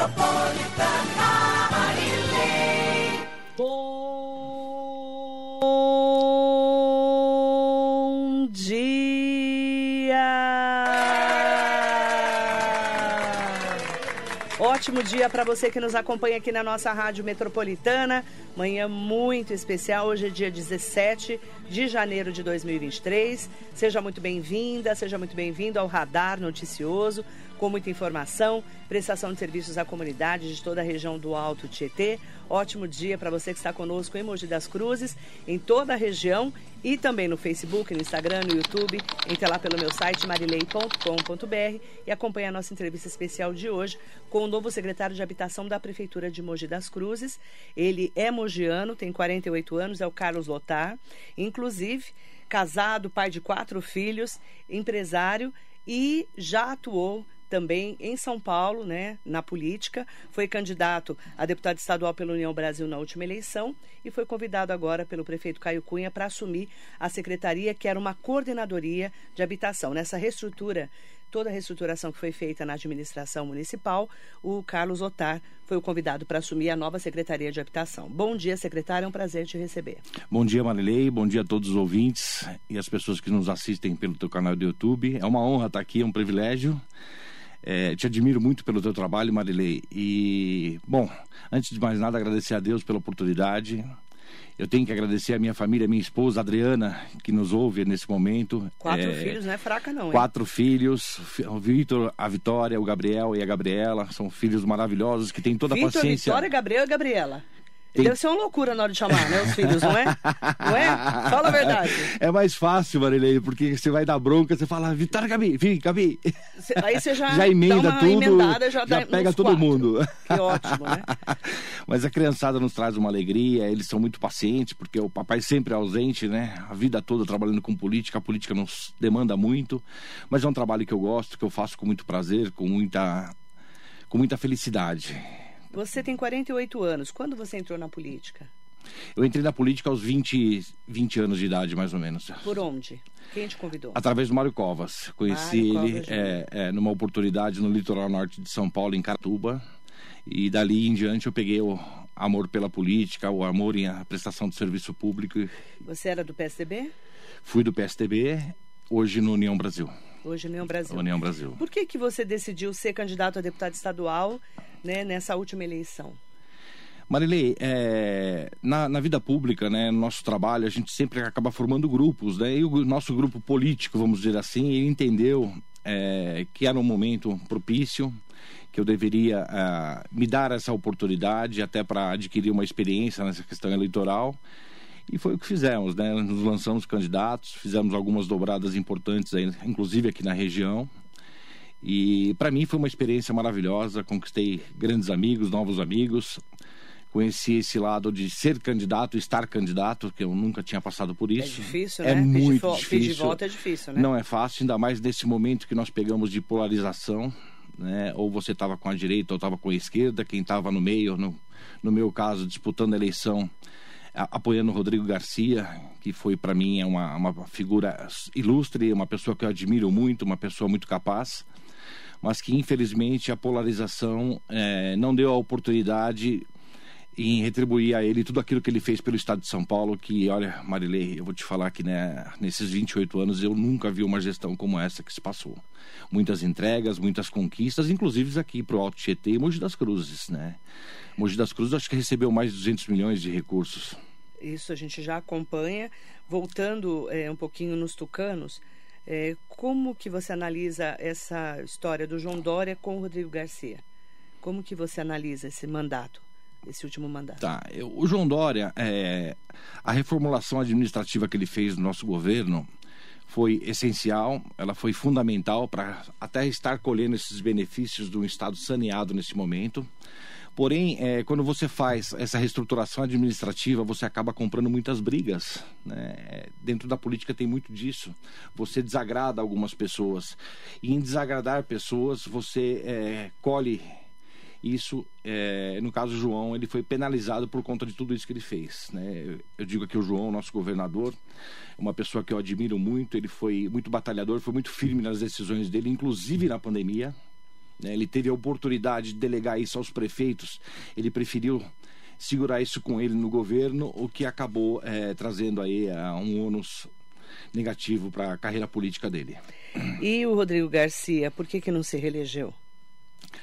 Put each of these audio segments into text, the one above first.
Metropolitana Marilei. Bom dia! Ótimo dia para você que nos acompanha aqui na nossa Rádio Metropolitana. Manhã muito especial. Hoje é dia 17 de janeiro de 2023. Seja muito bem-vinda, seja muito bem-vindo ao Radar Noticioso com muita informação, prestação de serviços à comunidade de toda a região do Alto Tietê. Ótimo dia para você que está conosco em Mogi das Cruzes, em toda a região e também no Facebook, no Instagram, no YouTube. Entre lá pelo meu site marilei.com.br e acompanhe a nossa entrevista especial de hoje com o novo secretário de Habitação da Prefeitura de Mogi das Cruzes. Ele é mogiano, tem 48 anos, é o Carlos Lotar. Inclusive, casado, pai de quatro filhos, empresário e já atuou também em São Paulo, né, na política, foi candidato a deputado estadual pela União Brasil na última eleição e foi convidado agora pelo prefeito Caio Cunha para assumir a secretaria que era uma coordenadoria de habitação. Nessa reestrutura, toda a reestruturação que foi feita na administração municipal, o Carlos Otar foi o convidado para assumir a nova secretaria de habitação. Bom dia, secretário, é um prazer te receber. Bom dia, Marilei, bom dia a todos os ouvintes e as pessoas que nos assistem pelo teu canal do YouTube. É uma honra estar aqui, é um privilégio. É, te admiro muito pelo teu trabalho, Marilei. E, bom, antes de mais nada, agradecer a Deus pela oportunidade. Eu tenho que agradecer a minha família, a minha esposa Adriana, que nos ouve nesse momento. Quatro é, filhos não é fraca, não. Hein? Quatro filhos: o Vitor, a Vitória, o Gabriel e a Gabriela. São filhos maravilhosos que têm toda a Vitor, paciência. Vitória, Gabriel e Gabriela. Tem... Deve ser uma loucura na hora de chamar, né? Os filhos, não é? Não é? Fala a verdade. É mais fácil, Marilei, porque você vai dar bronca, você fala, Vitória, Gabi, vem, Gabi. Aí você já, já emenda tudo, já, já pega todo quatro. mundo. Que ótimo, né? Mas a criançada nos traz uma alegria, eles são muito pacientes, porque o papai sempre é ausente, né? A vida toda trabalhando com política, a política nos demanda muito, mas é um trabalho que eu gosto, que eu faço com muito prazer, com muita, com muita felicidade. Você tem 48 anos. Quando você entrou na política? Eu entrei na política aos 20, 20 anos de idade, mais ou menos. Por onde? Quem te convidou? Através do Mário Covas. Conheci Mário ele Covas, é, é, numa oportunidade no litoral norte de São Paulo, em Catuba. E dali em diante eu peguei o amor pela política, o amor em a prestação de serviço público. Você era do PSDB? Fui do PSDB, hoje no União Brasil. Hoje União Brasil. União Brasil. Por que, que você decidiu ser candidato a deputado estadual né, nessa última eleição? Marilei, é, na, na, vida pública, né, no nosso trabalho, a gente sempre acaba formando grupos, né? E o nosso grupo político, vamos dizer assim, ele entendeu é, que era um momento propício, que eu deveria uh, me dar essa oportunidade até para adquirir uma experiência nessa questão eleitoral. E foi o que fizemos, né? Nos lançamos candidatos, fizemos algumas dobradas importantes, aí, inclusive aqui na região. E para mim foi uma experiência maravilhosa, conquistei grandes amigos, novos amigos. Conheci esse lado de ser candidato, estar candidato, que eu nunca tinha passado por isso. É difícil, é né? muito pedir difícil. Pedir volta é difícil, né? Não é fácil, ainda mais nesse momento que nós pegamos de polarização, né? Ou você estava com a direita ou estava com a esquerda, quem estava no meio, no, no meu caso, disputando a eleição, apoiando o Rodrigo Garcia, que foi para mim uma, uma figura ilustre, uma pessoa que eu admiro muito, uma pessoa muito capaz, mas que infelizmente a polarização é, não deu a oportunidade em retribuir a ele tudo aquilo que ele fez pelo estado de São Paulo, que, olha, Marilei, eu vou te falar que né, nesses 28 anos eu nunca vi uma gestão como essa que se passou. Muitas entregas, muitas conquistas, inclusive aqui para o Alto Tietê e Mogi das Cruzes, né? Mogi das Cruzes acho que recebeu mais de 200 milhões de recursos. Isso a gente já acompanha. Voltando é, um pouquinho nos tucanos, é, como que você analisa essa história do João Dória com o Rodrigo Garcia? Como que você analisa esse mandato? esse último mandato. Tá, eu, o João Dória, é, a reformulação administrativa que ele fez no nosso governo foi essencial, ela foi fundamental para até estar colhendo esses benefícios de um Estado saneado nesse momento. Porém, é, quando você faz essa reestruturação administrativa, você acaba comprando muitas brigas. Né? Dentro da política tem muito disso. Você desagrada algumas pessoas. E em desagradar pessoas, você é, colhe isso, é, no caso do João, ele foi penalizado por conta de tudo isso que ele fez. Né? Eu digo aqui o João, nosso governador, uma pessoa que eu admiro muito, ele foi muito batalhador, foi muito firme nas decisões dele, inclusive na pandemia. Né? Ele teve a oportunidade de delegar isso aos prefeitos, ele preferiu segurar isso com ele no governo, o que acabou é, trazendo aí uh, um ônus negativo para a carreira política dele. E o Rodrigo Garcia, por que, que não se reelegeu?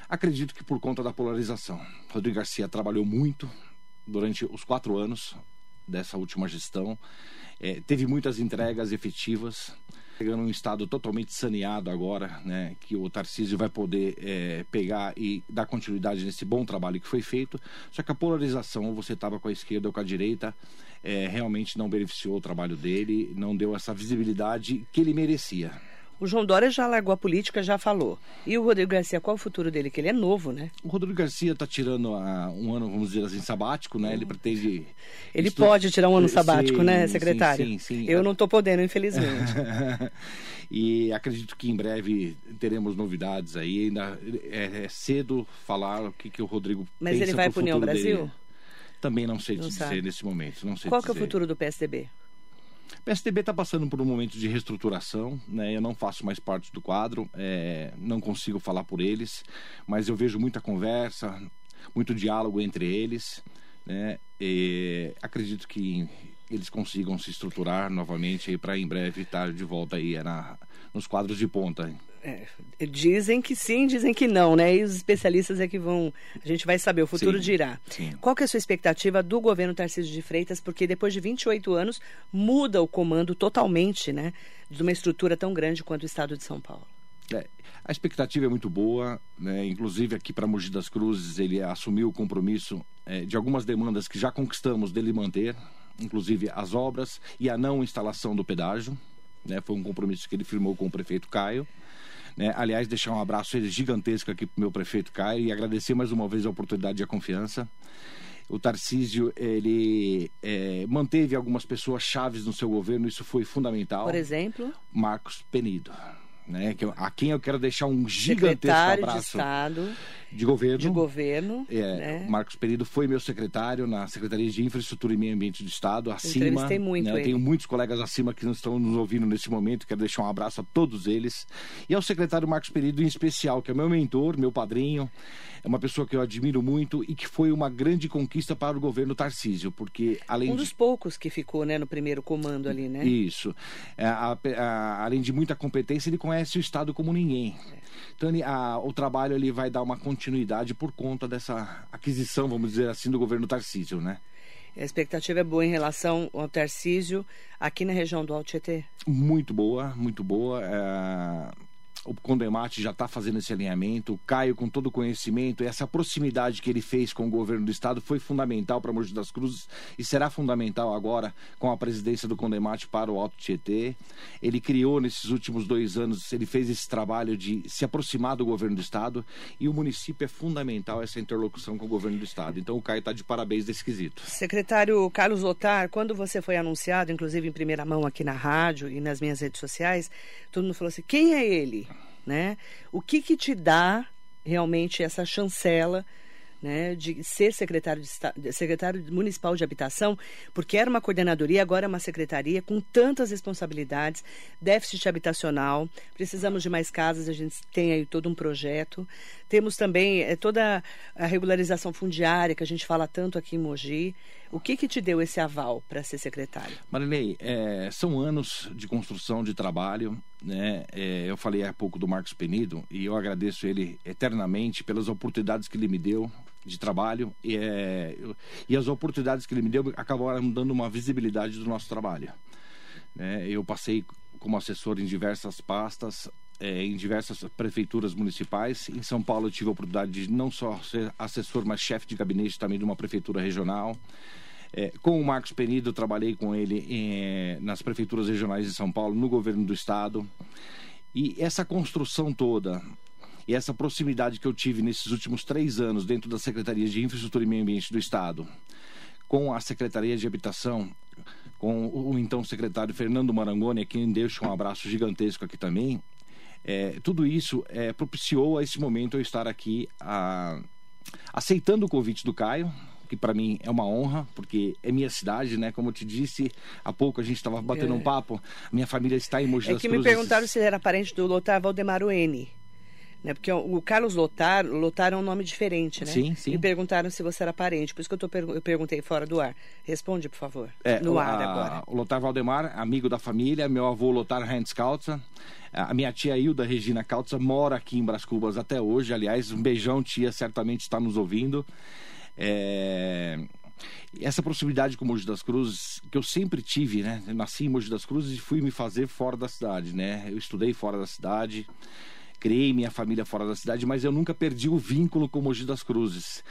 Acredito que por conta da polarização. Rodrigo Garcia trabalhou muito durante os quatro anos dessa última gestão, é, teve muitas entregas efetivas, chegando um estado totalmente saneado agora, né, que o Tarcísio vai poder é, pegar e dar continuidade nesse bom trabalho que foi feito. Só que a polarização, ou você estava com a esquerda ou com a direita, é, realmente não beneficiou o trabalho dele, não deu essa visibilidade que ele merecia. O João Dória já largou a política, já falou. E o Rodrigo Garcia, qual é o futuro dele? Que ele é novo, né? O Rodrigo Garcia está tirando uh, um ano, vamos dizer assim, sabático, né? Ele pretende. Ele estu... pode tirar um ano sabático, sim, né, secretário? Sim, sim, sim. Eu não estou podendo, infelizmente. e acredito que em breve teremos novidades aí. Ainda é, é cedo falar o que, que o Rodrigo Mas ele vai para o União Brasil? Dele. Também não sei não te sabe. dizer nesse momento. Não sei Qual que é o futuro do PSDB? O PSDB está passando por um momento de reestruturação, né? Eu não faço mais parte do quadro, é, não consigo falar por eles, mas eu vejo muita conversa, muito diálogo entre eles, né? E acredito que eles consigam se estruturar novamente para em breve estar de volta aí na, nos quadros de ponta. É, dizem que sim, dizem que não, né? E os especialistas é que vão. A gente vai saber, o futuro sim, dirá. Sim. Qual que é a sua expectativa do governo Tarcísio de Freitas? Porque depois de 28 anos muda o comando totalmente, né? De uma estrutura tão grande quanto o estado de São Paulo. É, a expectativa é muito boa, né? inclusive aqui para Mogi das Cruzes ele assumiu o compromisso é, de algumas demandas que já conquistamos dele manter, inclusive as obras e a não instalação do pedágio. Né? Foi um compromisso que ele firmou com o prefeito Caio. Né? Aliás, deixar um abraço gigantesco aqui para o meu prefeito Caio e agradecer mais uma vez a oportunidade e a confiança. O Tarcísio, ele é, manteve algumas pessoas chaves no seu governo, isso foi fundamental. Por exemplo? Marcos Penido né? Que, a quem eu quero deixar um gigantesco abraço. De Estado. De governo. De governo. É, né? Marcos Perido foi meu secretário na Secretaria de Infraestrutura e Meio Ambiente do Estado, acima. Entrevistei muito né? Eu tenho muitos colegas acima que estão nos ouvindo nesse momento, quero deixar um abraço a todos eles. E ao secretário Marcos Perido em especial, que é meu mentor, meu padrinho, é uma pessoa que eu admiro muito e que foi uma grande conquista para o governo Tarcísio, porque além Um dos de... poucos que ficou né, no primeiro comando ali, né? Isso. É, a, a, além de muita competência, ele conhece conhece o Estado como ninguém. Então, ele, a, o trabalho ele vai dar uma continuidade por conta dessa aquisição, vamos dizer assim, do governo Tarcísio, né? A expectativa é boa em relação ao Tarcísio aqui na região do Alto Tietê? Muito boa, muito boa. É o Condemate já está fazendo esse alinhamento, o Caio com todo o conhecimento, essa proximidade que ele fez com o governo do estado foi fundamental para Mogi das Cruzes e será fundamental agora com a presidência do Condemate para o Alto Tietê. Ele criou nesses últimos dois anos, ele fez esse trabalho de se aproximar do governo do estado e o município é fundamental essa interlocução com o governo do estado. Então o Caio está de parabéns desse quesito. Secretário Carlos Otar, quando você foi anunciado, inclusive em primeira mão aqui na rádio e nas minhas redes sociais, todo mundo falou assim: quem é ele? Né? O que que te dá realmente essa chancela né, de ser secretário, de, secretário municipal de habitação, porque era uma coordenadoria, agora é uma secretaria com tantas responsabilidades, déficit habitacional, precisamos de mais casas, a gente tem aí todo um projeto. Temos também é, toda a regularização fundiária que a gente fala tanto aqui em Mogi. O que, que te deu esse aval para ser secretário? Marilei, é, são anos de construção de trabalho. Né? É, eu falei há pouco do Marcos Penido e eu agradeço ele eternamente pelas oportunidades que ele me deu de trabalho e, é, eu, e as oportunidades que ele me deu acabaram dando uma visibilidade do nosso trabalho. Né? Eu passei como assessor em diversas pastas, é, em diversas prefeituras municipais. Em São Paulo eu tive a oportunidade de não só ser assessor, mas chefe de gabinete também de uma prefeitura regional. É, com o Marcos Penido, trabalhei com ele em, nas prefeituras regionais de São Paulo, no governo do estado. E essa construção toda e essa proximidade que eu tive nesses últimos três anos dentro da Secretaria de Infraestrutura e Meio Ambiente do Estado, com a Secretaria de Habitação, com o então secretário Fernando Marangoni, a quem deixo um abraço gigantesco aqui também, é, tudo isso é, propiciou a esse momento eu estar aqui a, aceitando o convite do Caio, que para mim é uma honra, porque é minha cidade, né? Como eu te disse há pouco, a gente estava batendo é. um papo. Minha família está em Mogi é das que Cruzes. me perguntaram se ele era parente do Lothar Valdemar N. Né? Porque o Carlos Lotar, Lotar é um nome diferente, né? Sim, sim. Me perguntaram se você era parente, por isso que eu, tô, eu perguntei fora do ar. Responde, por favor. É, no o, ar a- agora. O Lotar Valdemar, amigo da família, meu avô Lotar Heinz Kautzer. A minha tia Hilda Regina Kautzer mora aqui em Bras Cubas até hoje. Aliás, um beijão, tia, certamente está nos ouvindo. É, Essa proximidade com Mogi das Cruzes, que eu sempre tive, né? Eu nasci em Mogi das Cruzes e fui me fazer fora da cidade, né? Eu estudei fora da cidade, criei minha família fora da cidade, mas eu nunca perdi o vínculo com Mogi das Cruzes.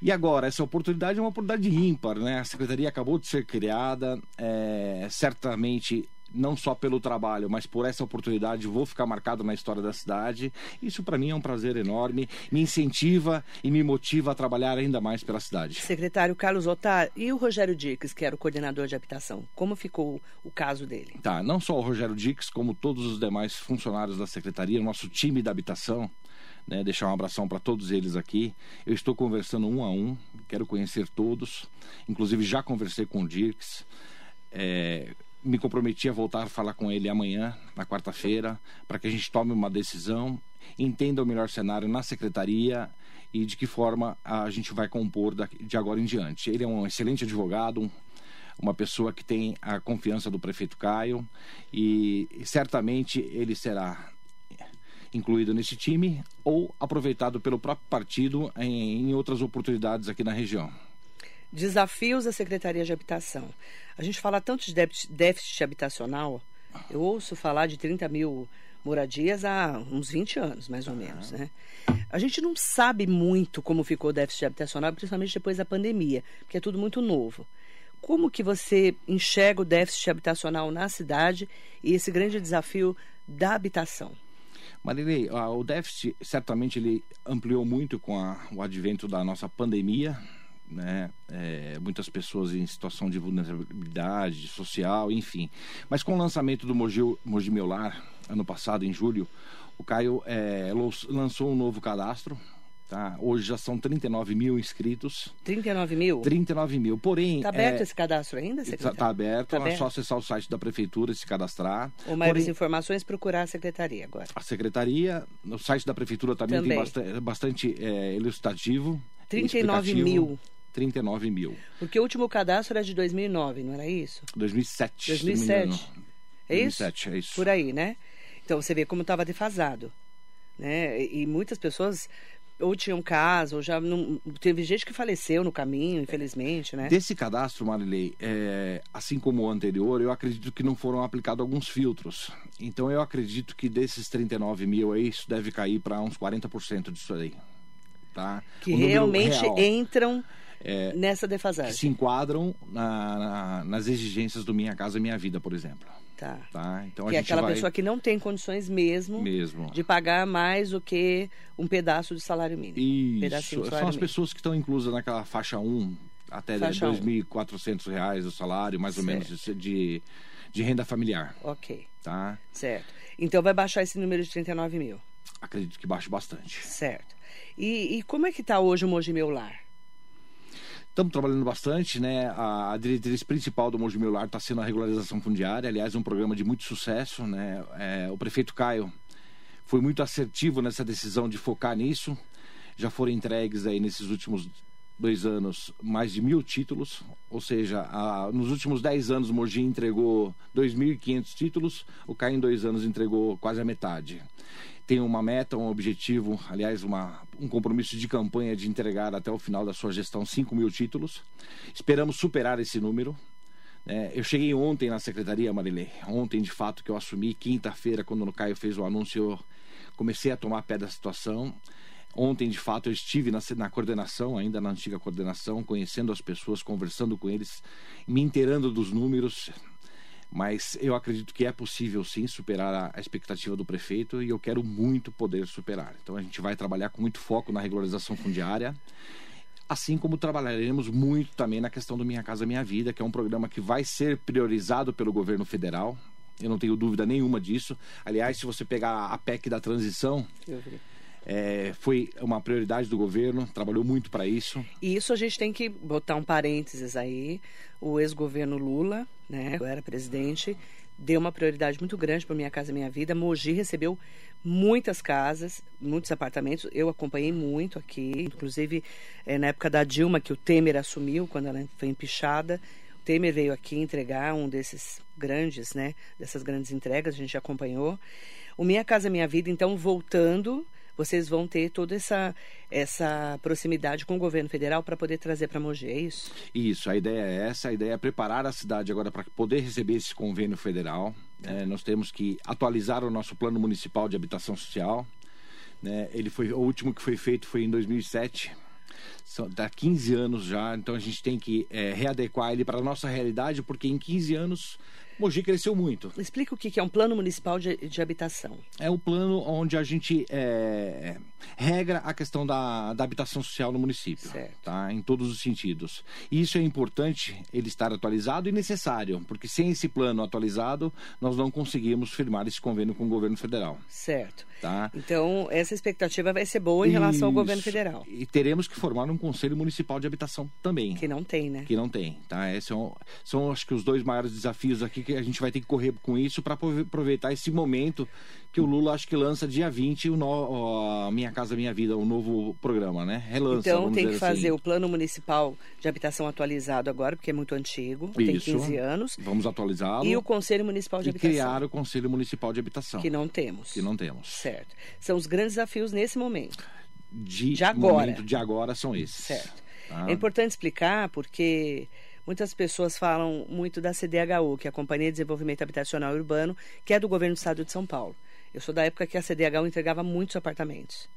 E agora, essa oportunidade é uma oportunidade ímpar, né? A secretaria acabou de ser criada, é, certamente não só pelo trabalho, mas por essa oportunidade vou ficar marcado na história da cidade. Isso para mim é um prazer enorme, me incentiva e me motiva a trabalhar ainda mais pela cidade. Secretário Carlos Lotar e o Rogério Dix, que era o coordenador de habitação. Como ficou o caso dele? Tá, não só o Rogério Dix, como todos os demais funcionários da secretaria, nosso time da habitação, né, deixar um abração para todos eles aqui. Eu estou conversando um a um, quero conhecer todos, inclusive já conversei com o Dix. É, me comprometi a voltar a falar com ele amanhã, na quarta-feira, para que a gente tome uma decisão, entenda o melhor cenário na secretaria e de que forma a gente vai compor de agora em diante. Ele é um excelente advogado, um- uma pessoa que tem a confiança do prefeito Caio e certamente ele será incluído nesse time ou aproveitado pelo próprio partido em outras oportunidades aqui na região. Desafios da Secretaria de Habitação. A gente fala tanto de déficit, déficit habitacional, eu ouço falar de 30 mil moradias há uns 20 anos, mais ou menos, né? A gente não sabe muito como ficou o déficit habitacional, principalmente depois da pandemia, porque é tudo muito novo. Como que você enxerga o déficit habitacional na cidade e esse grande desafio da habitação? Marilei, ah, o déficit certamente ele ampliou muito com a- o advento da nossa pandemia, né? É, muitas pessoas em situação de vulnerabilidade social, enfim. Mas com o lançamento do Mogi, Mogi Meu Lar, ano passado, em julho, o Caio é, lançou um novo cadastro. Tá? Hoje já são 39 mil inscritos. 39 mil? 39 mil. Porém. Está aberto é, esse cadastro ainda, Está secretário? tá aberto, Tá é só acessar o site da prefeitura e se cadastrar. Ou maiores Porém, informações, procurar a secretaria agora. a secretaria, no site da prefeitura também, Também. tem bastante, bastante é, ilustrativo. 39 explicativo. mil. 39 mil. Porque o último cadastro era de 2009, não era isso? 2007. se não me 2007. engano. É isso? 2007, é isso. Por aí, né? Então você vê como estava defasado. Né? E muitas pessoas ou tinham casa, ou já não. Teve gente que faleceu no caminho, infelizmente, né? Desse cadastro, Marilei, é, assim como o anterior, eu acredito que não foram aplicados alguns filtros. Então eu acredito que desses 39 mil aí, isso deve cair para uns 40% disso aí. Tá? Que realmente real. entram É, nessa que defasagem. se enquadram na- na- nas exigências do Minha Casa Minha Vida, por exemplo. Tá. Tá? Então que é aquela vai pessoa que não tem condições mesmo, mesmo. de pagar mais do que um pedaço de salário mínimo. Isso. São salário as mínimo. pessoas que estão inclusas naquela faixa 1 até um. 2.400 reais o salário, mais ou Certo. menos, de, de renda familiar. Ok, Tá? certo. Então vai baixar esse número de 39 mil. Acredito que baixe bastante. Certo. E, e como é que está hoje o Mogi Meu Lar? Estamos trabalhando bastante, né? A, a diretriz principal do Mogi Meu Lar está sendo a regularização fundiária, aliás, um programa de muito sucesso, né? É, o prefeito Caio foi muito assertivo nessa decisão de focar nisso. Já foram entregues aí nesses últimos dois anos mais de mil títulos, ou seja, a- nos últimos dez anos o Mogi entregou 2.500 títulos, o Caio em dois anos entregou quase a metade. Tem uma meta, um objetivo, aliás, uma, um compromisso de campanha de entregar até o final da sua gestão 5 mil títulos. Esperamos superar esse número. né? eu cheguei ontem na secretaria, Marilei. Ontem, de fato, que eu assumi, quinta-feira, quando o Caio fez o anúncio, eu comecei a tomar pé da situação. Ontem, de fato, eu estive na, na coordenação, ainda na antiga coordenação, conhecendo as pessoas, conversando com eles, me inteirando dos números. Mas eu acredito que é possível sim superar a, expectativa do prefeito e eu quero muito poder superar. Então a gente vai trabalhar com muito foco na regularização fundiária, assim como trabalharemos muito também na questão do Minha Casa Minha Vida, que é um programa que vai ser priorizado pelo governo federal. Eu não tenho dúvida nenhuma disso. Aliás, se você pegar a PEC da transição. É, foi uma prioridade do governo, trabalhou muito para isso. E isso a gente tem que botar um parênteses aí. O ex-governo Lula, né, eu era presidente, deu uma prioridade muito grande para Minha Casa Minha Vida. Mogi recebeu muitas casas, muitos apartamentos. Eu acompanhei muito aqui, inclusive é, na época da Dilma, que o Temer assumiu, quando ela foi empichada. O Temer veio aqui entregar um desses grandes, né? Dessas grandes entregas, a gente acompanhou. O Minha Casa Minha Vida, então, voltando vocês vão ter toda essa, essa proximidade com o governo federal para poder trazer para Mogi, é isso? Isso, a ideia é essa, a ideia é preparar a cidade agora para poder receber esse convênio federal. É, nós temos que atualizar o nosso plano municipal de habitação social. Né? Ele foi, o último que foi feito foi em 2007 são, dá 15 anos já, então a gente tem que é, readequar ele para a nossa realidade, porque em 15 anos Mogi cresceu muito. Explica o que é um plano municipal de, de habitação. É o plano onde a gente é, regra a questão da, da habitação social no município, certo. tá? Em todos os sentidos. E isso é importante ele estar atualizado e necessário, porque sem esse plano atualizado nós não conseguimos firmar esse convênio com o governo federal. Certo. Tá? Então, essa expectativa vai ser boa em relação Isso. ao governo federal. E teremos que formar um conselho municipal de habitação também. Que não tem, né? Que não tem, tá? Esses são, são acho que os dois maiores desafios aqui que a gente vai ter que correr com isso para aproveitar esse momento que o Lula acho que lança dia 20 o no, Minha Casa Minha Vida, um novo programa, né? Relança, então tem que fazer assim. o plano municipal de habitação atualizado agora, porque é muito antigo, isso. tem 15 anos. Vamos atualizá-lo. E o Conselho Municipal de e Habitação. criar o Conselho Municipal de Habitação. Que não temos. Que não temos. Certo. São os grandes desafios nesse momento. De, de agora. De agora são esses. Certo. Tá? É importante explicar porque Muitas pessoas falam muito da CDHU, que é a Companhia de Desenvolvimento Habitacional Urbano, que é do governo do estado de São Paulo. Eu sou da época que a CDHU entregava muitos apartamentos.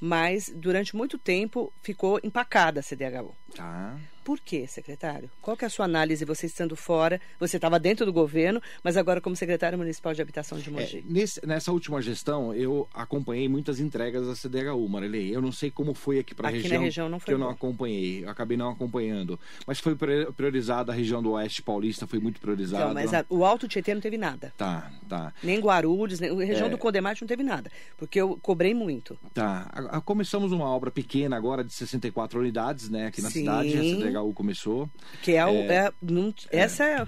Mas, durante muito tempo, ficou empacada a CDHU. Tá. Por quê, secretário? Qual que é a sua análise, você estando fora? Você estava dentro do governo, mas agora como secretário municipal de habitação de Mogi. É, nesse, nessa última gestão, eu acompanhei muitas entregas da CDHU, Marilei. Eu não sei como foi aqui para a região, região não foi que eu não acompanhei. Eu acabei não acompanhando. Mas foi priorizada a região do Oeste Paulista, foi muito priorizada. Então, mas a, o Alto Tietê não teve nada. Tá, tá. Nem Guarulhos, nem a região é... do Condemate não teve nada. Porque eu cobrei muito. Tá. A, a, começamos uma obra pequena agora de 64 unidades, né, aqui na Sim. cidade. A CDHU começou. Que é, o, é, é, é. essa é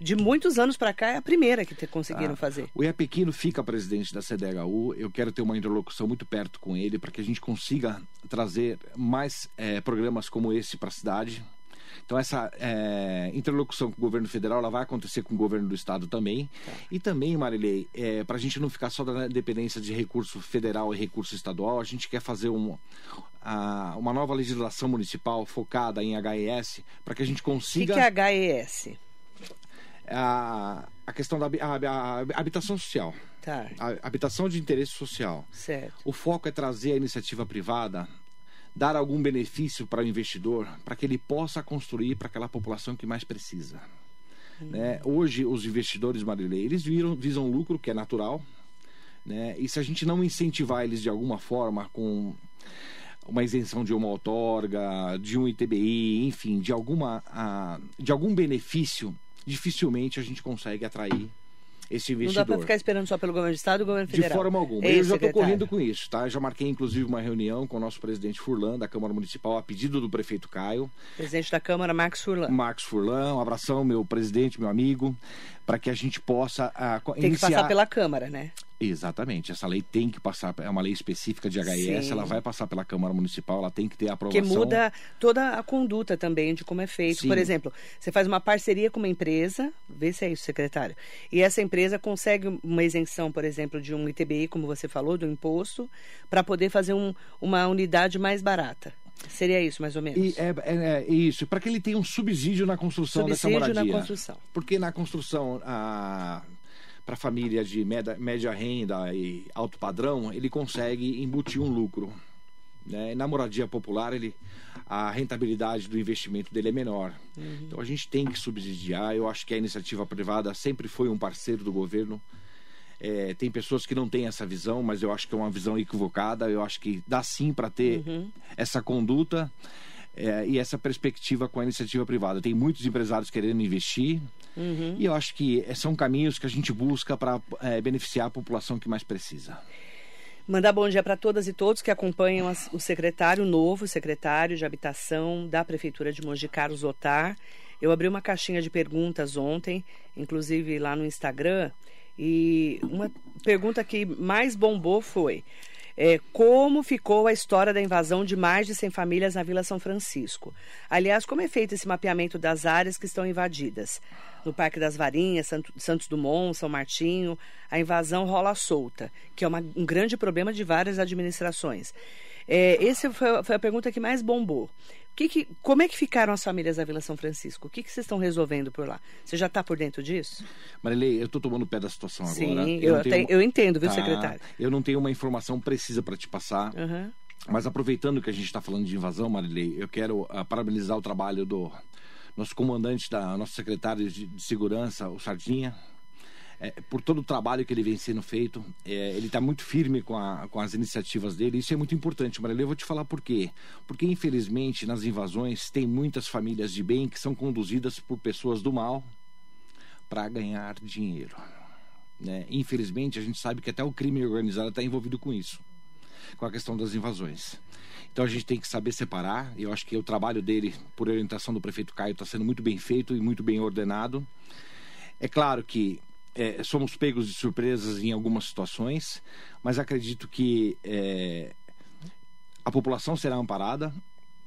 de muitos anos para cá é a primeira que te, conseguiram ah, fazer. O Iapequino fica presidente da CDHU. Eu quero ter uma interlocução muito perto com ele para que a gente consiga trazer mais é, programas como esse para a cidade. Então essa é, interlocução com o governo federal ela vai acontecer com o governo do estado também. Tá. E também, Marilei, é, para a gente não ficar só da dependência de recurso federal e recurso estadual, a gente quer fazer um, a, uma nova legislação municipal focada em HES para que a gente consiga. O que, que é HES? A, a questão da a, habitação social. Tá. A habitação de interesse social. Certo. O foco é trazer a iniciativa privada dar algum benefício para o investidor, para que ele possa construir para aquela população que mais precisa. Né? Hoje, os investidores Marilei, eles viram, visam lucro, que é natural, né? e se a gente não incentivar eles de alguma forma com uma isenção de uma outorga, de um ITBI, enfim, de, alguma, uh, de algum benefício, dificilmente a gente consegue atrair esse investidor. Não dá para ficar esperando só pelo governo do Estado e o governo federal. De forma alguma. eu já estou correndo com isso, tá? Já marquei, inclusive, uma reunião com o nosso presidente Furlan, da Câmara Municipal, a pedido do prefeito Caio. Presidente da Câmara, Max Furlan. Max Furlan, um abração, meu presidente, meu amigo, para que a gente possa uh, Tem iniciar... que passar pela Câmara, né? Exatamente. Essa lei tem que passar, é uma lei específica de HIS, Sim. ela vai passar pela Câmara Municipal, ela tem que ter a aprovação. Que muda toda a conduta também de como é feito. Sim. Por exemplo, você faz uma parceria com uma empresa, vê se é isso, secretário, e essa empresa consegue uma isenção, por exemplo, de um ITBI, como você falou, do imposto, para poder fazer um, uma unidade mais barata. Seria isso, mais ou menos? E é, é, é isso, para que ele tenha um subsídio na construção subsídio dessa moradia. na construção. Porque na construção, a para famílias de média, média, renda e alto padrão, ele consegue embutir um lucro. Né? Na moradia popular, ele, a rentabilidade do investimento dele é menor. Uhum. Então a gente tem que subsidiar. Eu acho que a iniciativa privada sempre foi um parceiro do governo. É, tem pessoas que não têm essa visão, mas eu acho que é uma visão equivocada. Eu acho que dá sim para ter uhum. essa conduta é, e essa perspectiva com a iniciativa privada. Tem muitos empresários querendo investir uhum. e eu acho que são caminhos que a gente busca para é, beneficiar a população que mais precisa. Mandar bom dia para todas e todos que acompanham as, o secretário novo, secretário de Habitação da Prefeitura de Mogi, Carlos Otar. Eu abri uma caixinha de perguntas ontem, inclusive lá no Instagram, e uma pergunta que mais bombou foi: é, como ficou a história da invasão de mais de 100 famílias na Vila São Francisco? Aliás, como é feito esse mapeamento das áreas que estão invadidas? No Parque das Varinhas, Santos Dumont, São Martinho, a invasão rola solta, que é uma, um grande problema de várias administrações. É, essa foi, foi, a pergunta que mais bombou. Que que, como é que ficaram as famílias da Vila São Francisco? O que, que vocês estão resolvendo por lá? Você já está por dentro disso? Marilei, eu estou tomando pé da situação Sim, agora. Eu, eu, tenho, eu entendo, viu, tá, secretário? Eu não tenho uma informação precisa para te passar. Uhum. Mas aproveitando que a gente está falando de invasão, Marilei, eu quero uh, parabenizar o trabalho do nosso comandante, da nosso secretário de, de Segurança, o Sardinha, é, por todo o trabalho que ele vem sendo feito. É, ele está muito firme com, a, com as iniciativas dele. Isso é muito importante, Marilê. Eu vou te falar por quê. Porque, infelizmente, nas invasões, tem muitas famílias de bem que são conduzidas por pessoas do mal para ganhar dinheiro. Né? Infelizmente, a gente sabe que até o crime organizado está envolvido com isso com a questão das invasões. Então a gente tem que saber separar. Eu acho que o trabalho dele, por orientação do prefeito Caio, está sendo muito bem feito e muito bem ordenado. É claro que é, somos pegos de surpresas em algumas situações, mas acredito que é, a população será amparada,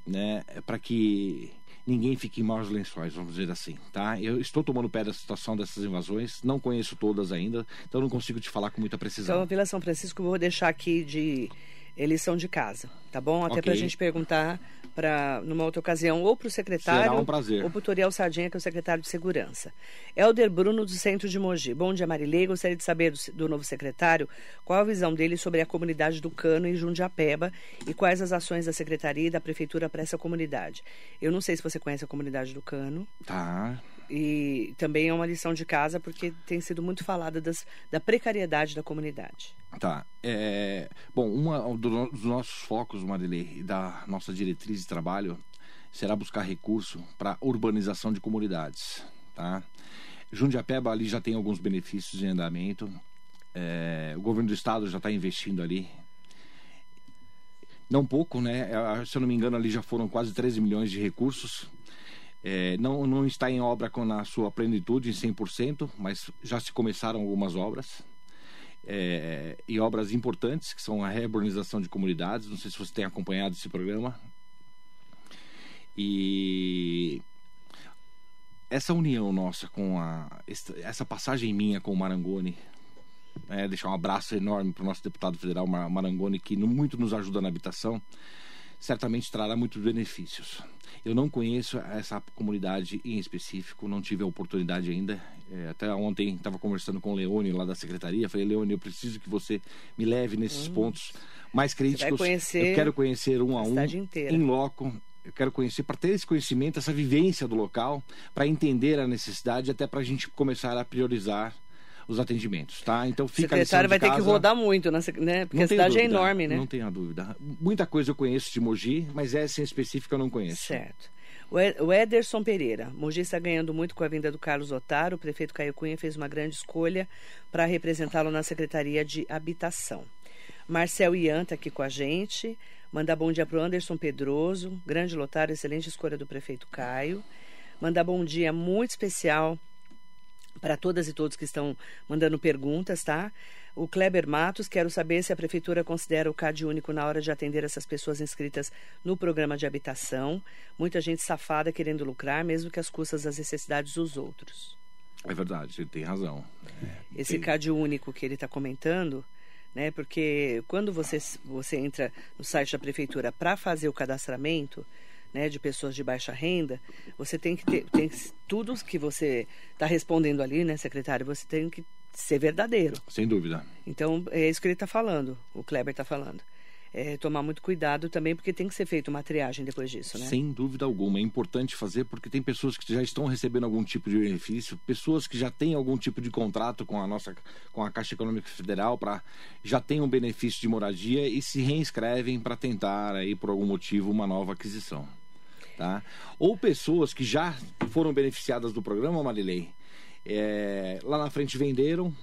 né, para que ninguém fique em maus lençóis, vamos dizer assim, tá? Eu estou tomando pé da situação dessas invasões, não conheço todas ainda, então não consigo te falar com muita precisão. Então, Vila São Francisco, vou deixar aqui de eles são de casa, tá bom? Até okay. para a gente perguntar para numa outra ocasião ou para o secretário Será um prazer. ou para o Toriel Sardinha, que é o secretário de Segurança. Helder Bruno, do Centro de Mogi. Bom dia, Marilei. Gostaria de saber do, do, novo secretário qual a visão dele sobre a comunidade do Cano em Jundiapeba e quais as ações da Secretaria e da Prefeitura para essa comunidade. Eu não sei se você conhece a comunidade do Cano. Tá. E também é uma lição de casa porque tem sido muito falada das, da precariedade da comunidade. Tá. É, bom, um dos nossos focos, Marilei, da nossa diretriz de trabalho será buscar recurso para urbanização de comunidades. Tá? Jundiapeba ali já tem alguns benefícios em andamento. É, o governo do estado já está investindo ali. Não pouco, né? É, se eu não me engano, ali já foram quase 13 milhões de recursos é, não, não está em obra com a sua plenitude, em 100%, mas já se começaram algumas obras. É, e obras importantes, que são a reurbanização de comunidades. Não sei se você tem acompanhado esse programa. E essa união nossa com a. Essa passagem minha com o Marangoni. É, deixar um abraço enorme para o nosso deputado federal Marangoni, que muito nos ajuda na habitação certamente trará muitos benefícios. Eu não conheço essa comunidade em específico, não tive a oportunidade ainda. É, até ontem estava conversando com o Leone lá da secretaria. Falei, Leone, eu preciso que você me leve nesses hum. pontos mais críticos. eu quero conhecer um a, a um, inteira. em loco. Eu quero conhecer para ter esse conhecimento, essa vivência do local, para entender a necessidade, até para a gente começar a priorizar os atendimentos, tá? Então fica secretário vai ter que rodar muito, né? Porque a cidade é dúvida, é enorme, né? Não tenha dúvida. Muita coisa eu conheço de Mogi, mas essa em específico eu não conheço. Certo. O Ederson Pereira. Mogi está ganhando muito com a vinda do Carlos Otaro. O prefeito Caio Cunha fez uma grande escolha para representá-lo na Secretaria de Habitação. Marcel Ian está aqui com a gente. Mandar bom dia para o Anderson Pedroso. Grande lotário, excelente escolha do prefeito Caio. Mandar bom dia muito especial para todas e todos que estão mandando perguntas, tá? O Kleber Matos, quero saber se a prefeitura considera o CAD único na hora de atender essas pessoas inscritas no programa de habitação. Muita gente safada querendo lucrar, mesmo que às custas das necessidades dos outros. É verdade, ele tem razão. É, Esse tem... CAD único que ele está comentando, né? Porque quando você, você entra no site da prefeitura para fazer o cadastramento, né, de pessoas de baixa renda, você tem que ter tem que, tudo que você está respondendo ali, né, secretário, você tem que ser verdadeiro. Sem dúvida. Então, é isso que ele está falando, o Kleber está falando. É, tomar muito cuidado também, porque tem que ser feita uma triagem depois disso, né? Sem dúvida alguma. É importante fazer porque tem pessoas que já estão recebendo algum tipo de benefício, pessoas que já têm algum tipo de contrato com a nossa com a Caixa Econômica Federal para já têm um benefício de moradia e se reinscrevem para tentar aí por algum motivo uma nova aquisição. Tá? Ou pessoas que já foram beneficiadas do programa, Marilei, é, lá na frente venderam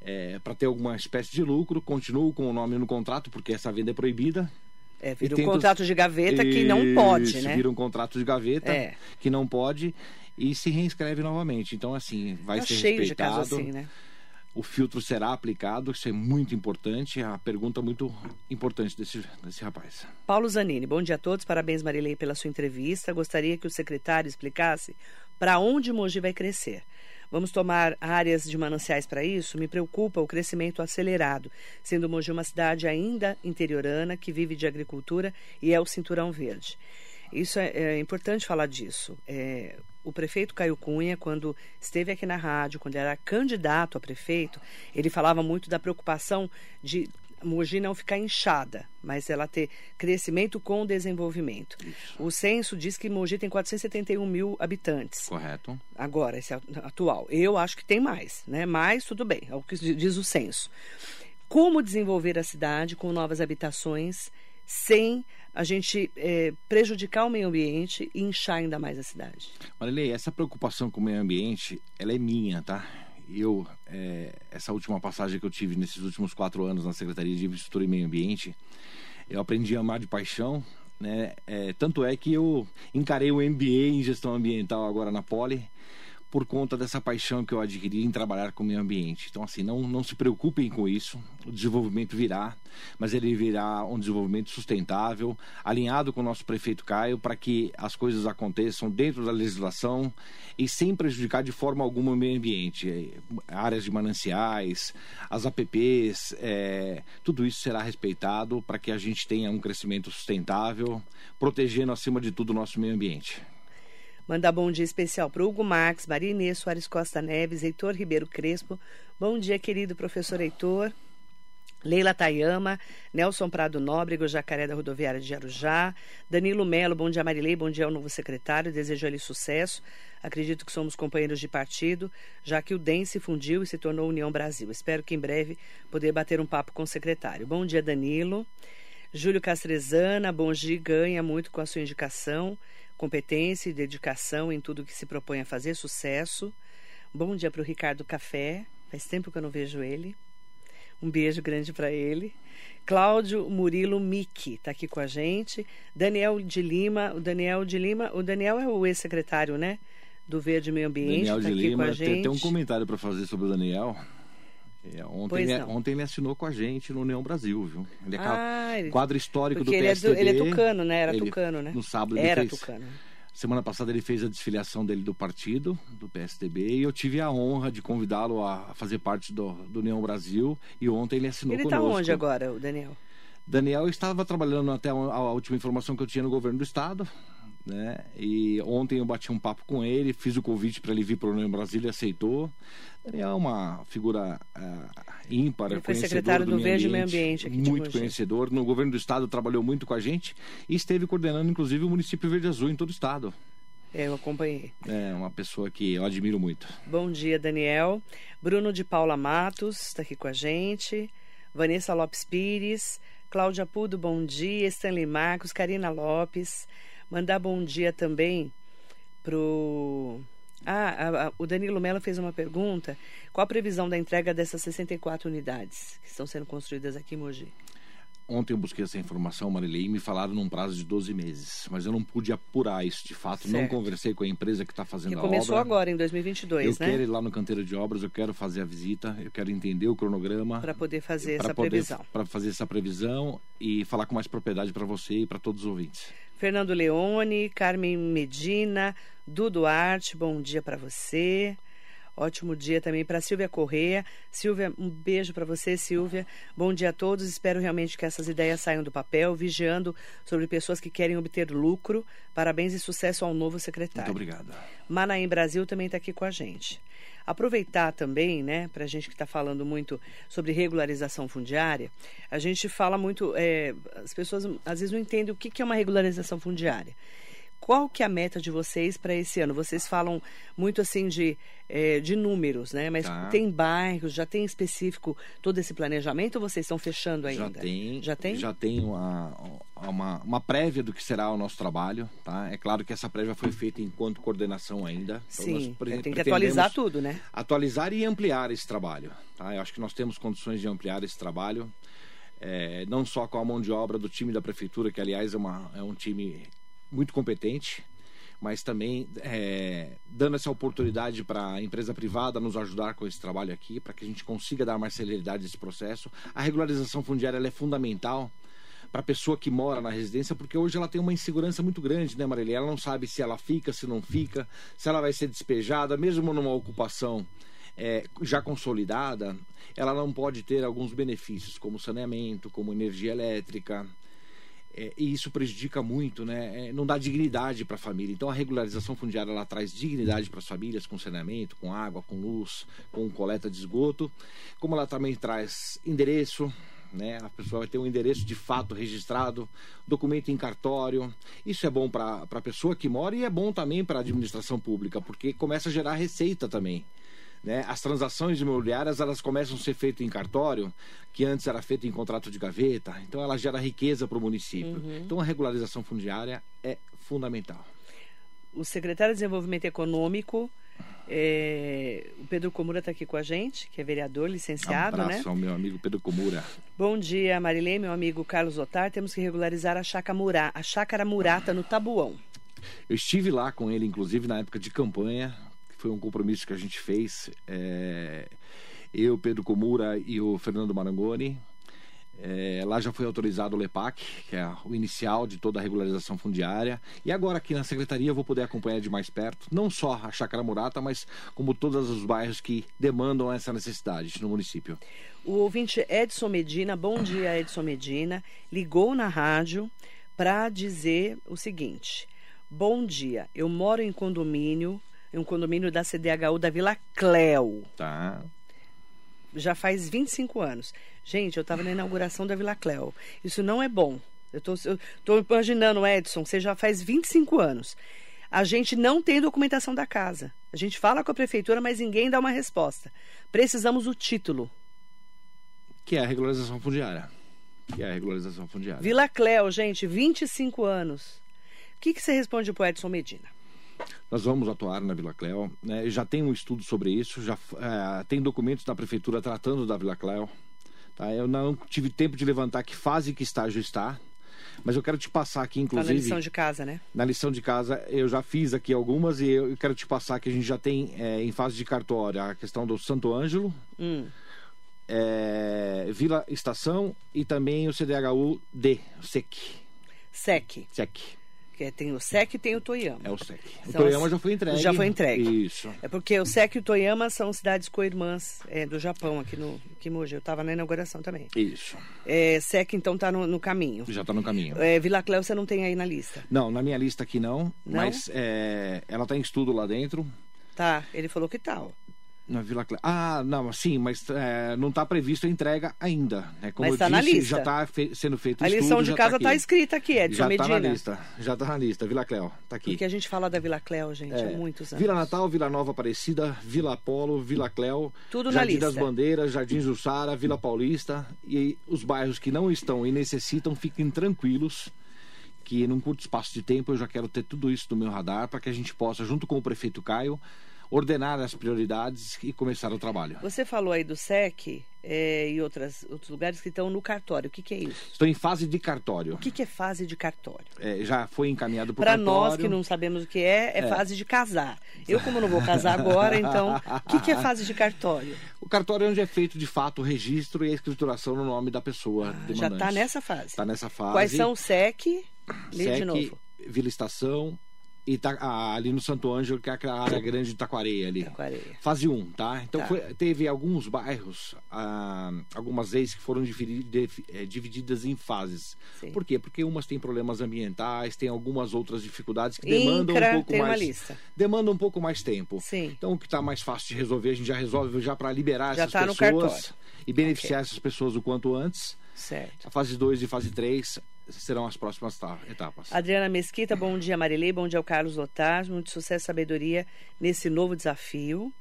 é, para ter alguma espécie de lucro, continuam com o nome no contrato, porque essa venda é proibida. É, vira um contrato de gaveta que não pode, né? Vira um contrato de gaveta É. que não pode e se reinscreve novamente. Então, assim, vai Tá ser cheio de respeitado. casos assim, né? O filtro será aplicado, isso é muito importante. É a pergunta muito importante desse, desse rapaz. Paulo Zanini, bom dia a todos. Parabéns, Marilei, pela sua entrevista. Gostaria que o secretário explicasse para onde Mogi vai crescer. Vamos tomar áreas de mananciais para isso? Me preocupa o crescimento acelerado, sendo Mogi uma cidade ainda interiorana que vive de agricultura e é o cinturão verde. Isso é, é importante falar disso. É, o prefeito Caio Cunha, quando esteve aqui na rádio, quando era candidato a prefeito, ele falava muito da preocupação de Mogi não ficar inchada, mas ela ter crescimento com desenvolvimento. O censo diz que Mogi tem 471 mil habitantes. Correto? Agora, esse atual. Eu acho que tem mais, né? Mas tudo bem, é o que diz o censo. Como desenvolver a cidade com novas habitações sem a gente eh, prejudicar o meio ambiente e inchar ainda mais a cidade? Marilei, essa preocupação com o meio ambiente, ela é minha, tá? Eu, é, essa última passagem que eu tive nesses últimos quatro anos na Secretaria de Infraestrutura e Meio Ambiente, eu aprendi a amar de paixão, né? É, tanto é que eu encarei o MBA em Gestão Ambiental agora na Poli, por conta dessa paixão que eu adquiri em trabalhar com o meio ambiente. Então, assim, não, não se preocupem com isso. O desenvolvimento virá, mas ele virá um desenvolvimento sustentável, alinhado com o nosso prefeito Caio, para que as coisas aconteçam dentro da legislação e sem prejudicar de forma alguma o meio ambiente. Áreas de mananciais, as APPs, é, tudo isso será respeitado para que a gente tenha um crescimento sustentável, protegendo, acima de tudo, o nosso meio ambiente. Mandar bom dia especial para Hugo Maria Inês Soares Costa Neves, Heitor Ribeiro Crespo. Bom dia, querido professor Heitor. Leila Tayama, Nelson Prado Nóbrego, Jacaré da Rodoviária de Arujá, Danilo Melo, bom dia Marilei, bom dia ao novo secretário, desejo lhe sucesso. Acredito que somos companheiros de partido, já que o DEM se fundiu e se tornou União Brasil. Espero que em breve poder bater um papo com o secretário. Bom dia Danilo. Júlio Castrezana, bom dia, ganha muito com a sua indicação, competência e dedicação em tudo que se propõe a fazer, sucesso. Bom dia para o Ricardo Café, faz tempo que eu não vejo ele. Um beijo grande para ele. Cláudio Murilo Miki está aqui com a gente. Daniel de Lima, o Daniel de Lima, o Daniel é o ex-secretário, né? Do Verde Meio Ambiente, Daniel está de Lima, tem, tem um comentário para fazer sobre o Daniel. É, ontem, ele, não. ontem ele assinou com a gente no União Brasil, viu? Ele é Ah, ele- quadro histórico do porque ele é, do- PSDB. ele é tucano, né? Era Ele- tucano, né? No sábado ele Era fez. tucano. Semana passada ele fez a desfiliação dele do partido, do PSDB, e eu tive a honra de convidá-lo a fazer parte do, do União Brasil. E ontem ele assinou Ele está conosco. onde agora, o Daniel? Daniel estava trabalhando até a última informação que eu tinha no governo do estado, né? E ontem eu bati um papo com ele, fiz o convite para ele vir para o União Brasil, ele aceitou. Daniel é uma figura ah, ímpar, Ele foi secretário do meio Verde e Meio Ambiente aqui muito conhecedor. No governo do estado trabalhou muito com a gente e esteve coordenando inclusive o município Verde Azul em todo o estado. É, eu acompanhei. É uma pessoa que eu admiro muito. Bom dia, Daniel. Bruno de Paula Matos está aqui com a gente. Vanessa Lopes Pires. Cláudia Pudo, bom dia. Stanley Marcos, Karina Lopes. Mandar bom dia também pro. Ah, a- a- o Danilo Mello fez uma pergunta. Qual a previsão da entrega dessas 64 unidades que estão sendo construídas aqui em Mogi? Ontem eu busquei essa informação, Marilei, e me falaram num prazo de 12 meses. Mas eu não pude apurar isso de fato. Não Certo. conversei com a empresa que está fazendo Que a começou obra. agora, em 2022, eu né? quero ir lá no canteiro de obras, eu quero fazer a visita, eu quero entender o cronograma. Para poder fazer essa poder- previsão. Para fazer essa previsão e falar com mais propriedade para você e para todos os ouvintes. Fernando Leone, Carmen Medina, Du Duarte, bom dia para você. Ótimo dia também para Silvia Correia. Silvia, um beijo para você, Silvia. Bom dia a todos. Espero realmente que essas ideias saiam do papel, vigiando sobre pessoas que querem obter lucro. Parabéns e sucesso ao novo secretário. Muito obrigado. Manaim Brasil também está aqui com a gente. Aproveitar também, né, para a gente que está falando muito sobre regularização fundiária, a gente fala muito, é, as pessoas às vezes não entendem o que, que é uma regularização fundiária. Qual que é a meta de vocês para esse ano? Vocês falam muito assim de, é, de números, né? Mas Tá. tem bairros, já tem específico todo esse planejamento ou vocês estão fechando ainda? Já tem, Já tem? Já tem uma, uma, uma prévia do que será o nosso trabalho, tá? É claro que essa prévia foi feita enquanto coordenação ainda. Então nós Sim, pre- tem que atualizar tudo, né? Atualizar e ampliar esse trabalho, tá? Eu acho que nós temos condições de ampliar esse trabalho. é, não só com a mão de obra do time da prefeitura, que aliás é, uma, é um time muito competente, mas também é, dando essa oportunidade para a empresa privada nos ajudar com esse trabalho aqui, para que a gente consiga dar mais celeridade a esse processo. A regularização fundiária é fundamental para a pessoa que mora na residência, porque hoje ela tem uma insegurança muito grande, né, Marília? Ela não sabe se ela fica, se não fica, se ela vai ser despejada, mesmo numa ocupação é, já consolidada, ela não pode ter alguns benefícios, como saneamento, como energia elétrica, é, e isso prejudica muito, né? É, não dá dignidade para a família. Então a regularização fundiária ela traz dignidade para as famílias com saneamento, com água, com luz, com coleta de esgoto, como ela também traz endereço, né? A pessoa vai ter um endereço de fato registrado, documento em cartório. Isso é bom para a pessoa que mora e é bom também para a administração pública, porque começa a gerar receita também. Né? As transações imobiliárias elas começam a ser feitas em cartório, que antes era feito em contrato de gaveta, então ela gera riqueza para o município. Uhum. Então a regularização fundiária é fundamental. O secretário de Desenvolvimento Econômico, é... o Pedro Comura está aqui com a gente, que é vereador, licenciado, um abraço né? ao meu amigo Pedro Comura. Bom dia, Marilei, meu amigo Carlos Otar. Temos que regularizar a chácara, Murá, a chácara Murata no Tabuão. Eu estive lá com ele, inclusive, na época de campanha, foi um compromisso que a gente fez. É, eu, Pedro Comura e o Fernando Marangoni. É, lá já foi autorizado o LEPAC, que é o inicial de toda a regularização fundiária. E agora aqui na secretaria eu vou poder acompanhar de mais perto, não só a Chácara Murata, mas como todos os bairros que demandam essa necessidade no município. O ouvinte Edson Medina, bom dia Edson Medina, ligou na rádio para dizer o seguinte: Bom dia, eu moro em condomínio em um condomínio da CDHU da Vila Cléo. Tá. Já faz 25 anos. Gente, eu estava na inauguração da Vila Cléo. Isso não é bom. Eu estou imaginando, Edson, você já faz 25 anos. A gente não tem documentação da casa. A gente fala com a prefeitura, mas ninguém dá uma resposta. Precisamos do título. Que é a regularização fundiária. Que é a regularização fundiária. Vila Cléo, gente, 25 anos. O que, que você responde para o Edson Medina? Nós vamos atuar na Vila Cléo. Né? Já tem um estudo sobre isso, já é, tem documentos da prefeitura tratando da Vila Cléo. Tá? Eu não tive tempo de levantar que fase que estágio está. Mas eu quero te passar aqui, inclusive. Tá na lição de casa, né? Na lição de casa, eu já fiz aqui algumas e eu quero te passar que a gente já tem é, em fase de cartório a questão do Santo Ângelo, hum. é, Vila Estação e também o CDHU D, SEC. SEC. SEC. Que tem o SEC e tem o Toyama. É o SEC. O são Toyama as... já foi entregue. Já foi entregue. Isso. É porque o SEC e o Toyama são cidades co-irmãs é, do Japão, aqui no Kimoji. Eu estava na inauguração também. Isso. É, SEC, então, está no, no, caminho. Já está no caminho. É, Vila Cléo você não tem aí na lista? Não, na minha lista aqui não. não? Mas é, ela está em estudo lá dentro. Tá, ele falou que tal. Tá, na Vila Cléo. Ah, não, sim, mas é, não está previsto a entrega ainda. Né? Como mas está na lista. Já está fe sendo feito A lição de tá casa está tá escrita aqui, Edson já Medina. Já está na lista, já está na lista. Vila Cléo, está aqui. Porque a gente fala da Vila Cléo, gente, é, há muitos anos. Vila Natal, Vila Nova Aparecida, Vila Apolo, Vila Cléo, Tudo Jardim na lista. das Bandeiras, Jardim Jussara, Vila Paulista. E os bairros que não estão e necessitam, fiquem tranquilos que num curto espaço de tempo eu já quero ter tudo isso no meu radar para que a gente possa, junto com o prefeito Caio, ordenar as prioridades e começar o trabalho. Você falou aí do SEC é, e outras, outros lugares que estão no cartório. O que, que é isso? Estou em fase de cartório. O que, que é fase de cartório? É, já foi encaminhado para. Para nós que não sabemos o que é, é, é, fase de casar. Eu, como não vou casar agora, então, o que, que é fase de cartório? O cartório é onde é feito, de fato, o registro e a escrituração no nome da pessoa ah, Já está nessa fase. Está nessa fase. Quais são o SEC? Lê SEC, de novo. Vila Estação, e tá, ali no Santo Ângelo, que é aquela área grande de Taquareia ali. Taquareia. Fase 1, tá? Então tá. Foi, teve alguns bairros, ah, algumas leis que foram é, divididas em fases. Sim. Por quê? Porque umas têm problemas ambientais, tem algumas outras dificuldades que demandam Incra, um pouco mais. Demanda um pouco mais tempo. Sim. Então o que está mais fácil de resolver, a gente já resolve já para liberar já essas tá pessoas e beneficiar okay. essas pessoas o quanto antes. Certo. A fase 2 e fase 3 serão as próximas etapas. Adriana Mesquita, bom dia Marilei, bom dia ao Carlos Lotar, muito sucesso e sabedoria nesse novo desafio.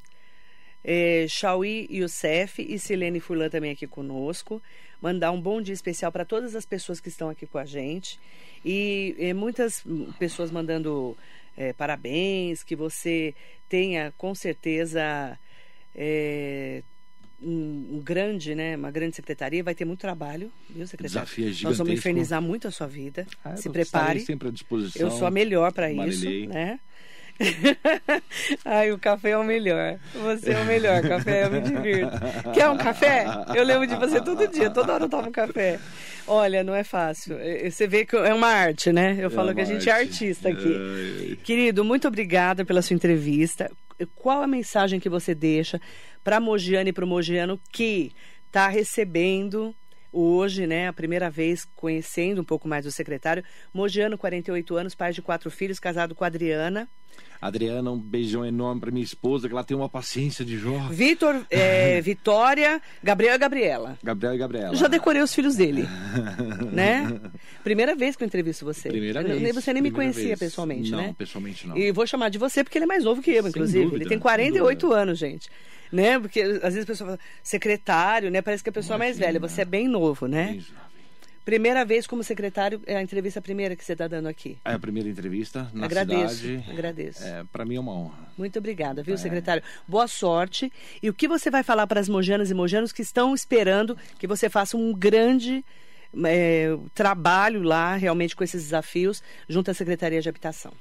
É, Chauí Youssef e Silene Furlan também aqui conosco. Mandar um bom dia especial para todas as pessoas que estão aqui com a gente. E, e muitas pessoas mandando é, parabéns, que você tenha com certeza é, um, um grande, né, uma grande secretaria, vai ter muito trabalho, viu, secretário? Desafio é Nós vamos infernizar muito a sua vida. Ah, Se prepare. sempre à disposição. Eu sou a melhor para isso, né? Ai, o café é o melhor. Você é o melhor, café, eu me divirto. Quer um café? Eu lembro de você todo dia, toda hora eu tomo café. Olha, não é fácil. É, Você vê que é uma arte, né? Eu falo uma que a gente é arte. artista aqui. Ai, ai. Querido, muito obrigada pela sua entrevista. Qual a mensagem que você deixa para Mogiane e para o Mogiano que está recebendo hoje, né, a primeira vez conhecendo um pouco mais do secretário? Mogiano, 48 anos, pai de quatro filhos, casado com Adriana. Adriana, um beijão enorme pra minha esposa, que ela tem uma paciência de Jó. Vitor, é, Vitória, Gabriel e Gabriela. Gabriel e Gabriela. Já decorei os filhos dele, né? Primeira vez que eu entrevisto você. Primeira Eu- vez. Você nem me conhecia vez. pessoalmente, não, né? pessoalmente não. E vou chamar de você porque ele é mais novo que eu, inclusive. dúvida, ele tem sem 48 dúvida. anos, gente. Né? Porque às vezes a pessoa fala, secretário, né? Parece que a pessoa é mais Imagina. velha. Você é bem novo, né? Primeira vez como secretário, é a entrevista primeira que você está dando aqui. É a primeira entrevista na agradeço, cidade. agradeço. É, para mim é uma honra. Muito obrigada, É. viu, secretário? Boa sorte. E o que você vai falar para as mojanas e mojanos que estão esperando que você faça um grande é, trabalho lá, realmente, com esses desafios, junto à Secretaria de Habitação?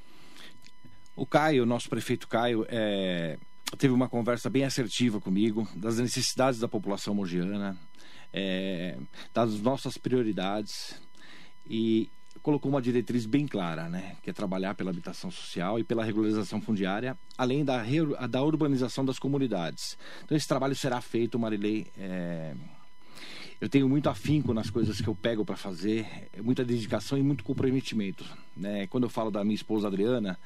O Caio, nosso prefeito Caio, é, teve uma conversa bem assertiva comigo das necessidades da população mogiana, é, das nossas prioridades e colocou uma diretriz bem clara, né, que é trabalhar pela habitação social e pela regularização fundiária, além da, da urbanização das comunidades. Então esse trabalho será feito, Marilei. é, eu tenho muito afinco nas coisas que eu pego para fazer, muita dedicação e muito comprometimento. Né? Quando eu falo da minha esposa Adriana,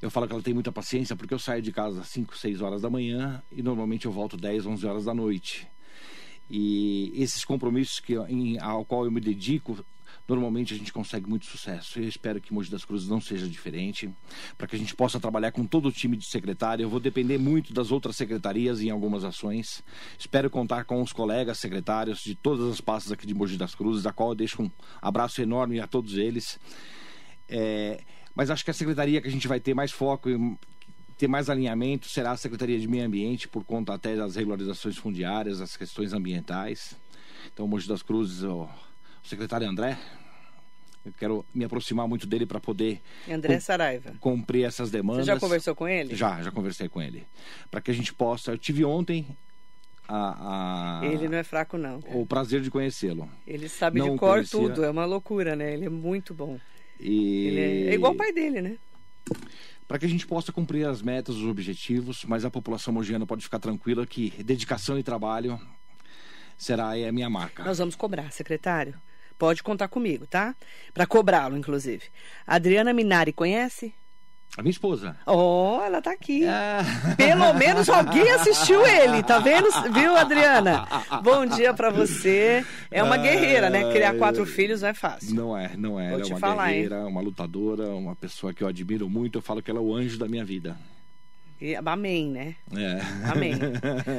eu falo que ela tem muita paciência porque eu saio de casa às 5, 6 horas da manhã e normalmente eu volto 10, 11 horas da noite. E esses compromissos que, em, ao qual eu me dedico, normalmente a gente consegue muito sucesso. Eu espero que Mogi das Cruzes não seja diferente, para que a gente possa trabalhar com todo o time de secretário. Eu vou depender muito das outras secretarias em algumas ações. Espero contar com os colegas secretários de todas as pastas aqui de Mogi das Cruzes, da qual eu deixo um abraço enorme a todos eles. É, mas acho que a secretaria que a gente vai ter mais foco ter mais alinhamento será a Secretaria de Meio Ambiente, por conta até das regularizações fundiárias, as questões ambientais. Então, Mogi das Cruzes, o, secretário André, eu quero me aproximar muito dele para poder André Saraiva. cumprir essas demandas. Você já conversou com ele? Já, já conversei com ele. Para que a gente possa. Eu tive ontem a, a- Ele não é fraco, não. cara. o prazer de conhecê-lo. Ele sabe não de cor conhecia. tudo. É uma loucura, né? Ele é muito bom. E... Ele é, é igual o pai dele, né? Para que a gente possa cumprir as metas, os objetivos, mas a população mogiana pode ficar tranquila que dedicação e trabalho será a minha marca. Nós vamos cobrar, secretário. Pode contar comigo, tá? Para cobrá-lo, inclusive. Adriana Minari, conhece? A minha esposa. Oh, ela tá aqui. Ah. Pelo menos alguém assistiu ele, tá vendo? Viu, Adriana? Bom dia pra você. É uma guerreira, né? Criar quatro filhos não é fácil. Não é, não é. Vou Ela é uma falar, hein? guerreira, uma lutadora, uma pessoa que eu admiro muito. Eu falo que ela é o anjo da minha vida. E- Amém, né? É. Amém.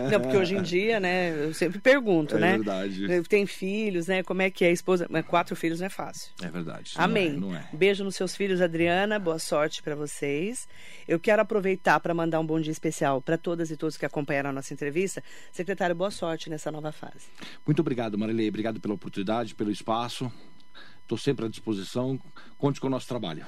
Não, porque hoje em dia, né? Eu sempre pergunto, É né? verdade. Tem filhos, né? Como é que é a esposa? Quatro filhos não é fácil. É verdade. Não Amém. é, Não é. Beijo nos seus filhos, Adriana. Boa sorte para vocês. Eu quero aproveitar para mandar um bom dia especial para todas e todos que acompanharam a nossa entrevista. Secretário, boa sorte nessa nova fase. Muito obrigado, Marilei. Obrigado pela oportunidade, pelo espaço. Estou sempre à disposição. Conte com o nosso trabalho.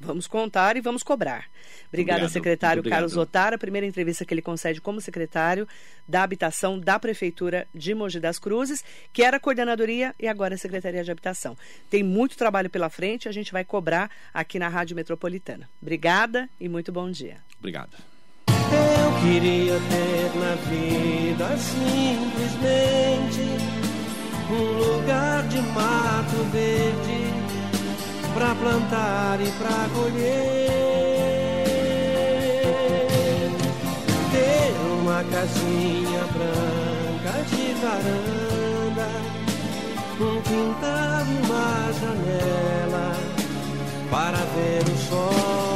Vamos contar e vamos cobrar. Obrigada, Obrigado, secretário. Carlos Otara. A primeira entrevista que ele concede como secretário da Habitação da Prefeitura de Mogi das Cruzes, que era a coordenadoria e agora é a Secretaria de Habitação. Tem muito trabalho pela frente, a gente vai cobrar aqui na Rádio Metropolitana. Obrigada e muito bom dia. Obrigado. Eu queria ter na vida simplesmente um lugar de mato verde pra plantar e pra colher. Ter uma casinha branca de varanda, um quintal e uma janela para ver o sol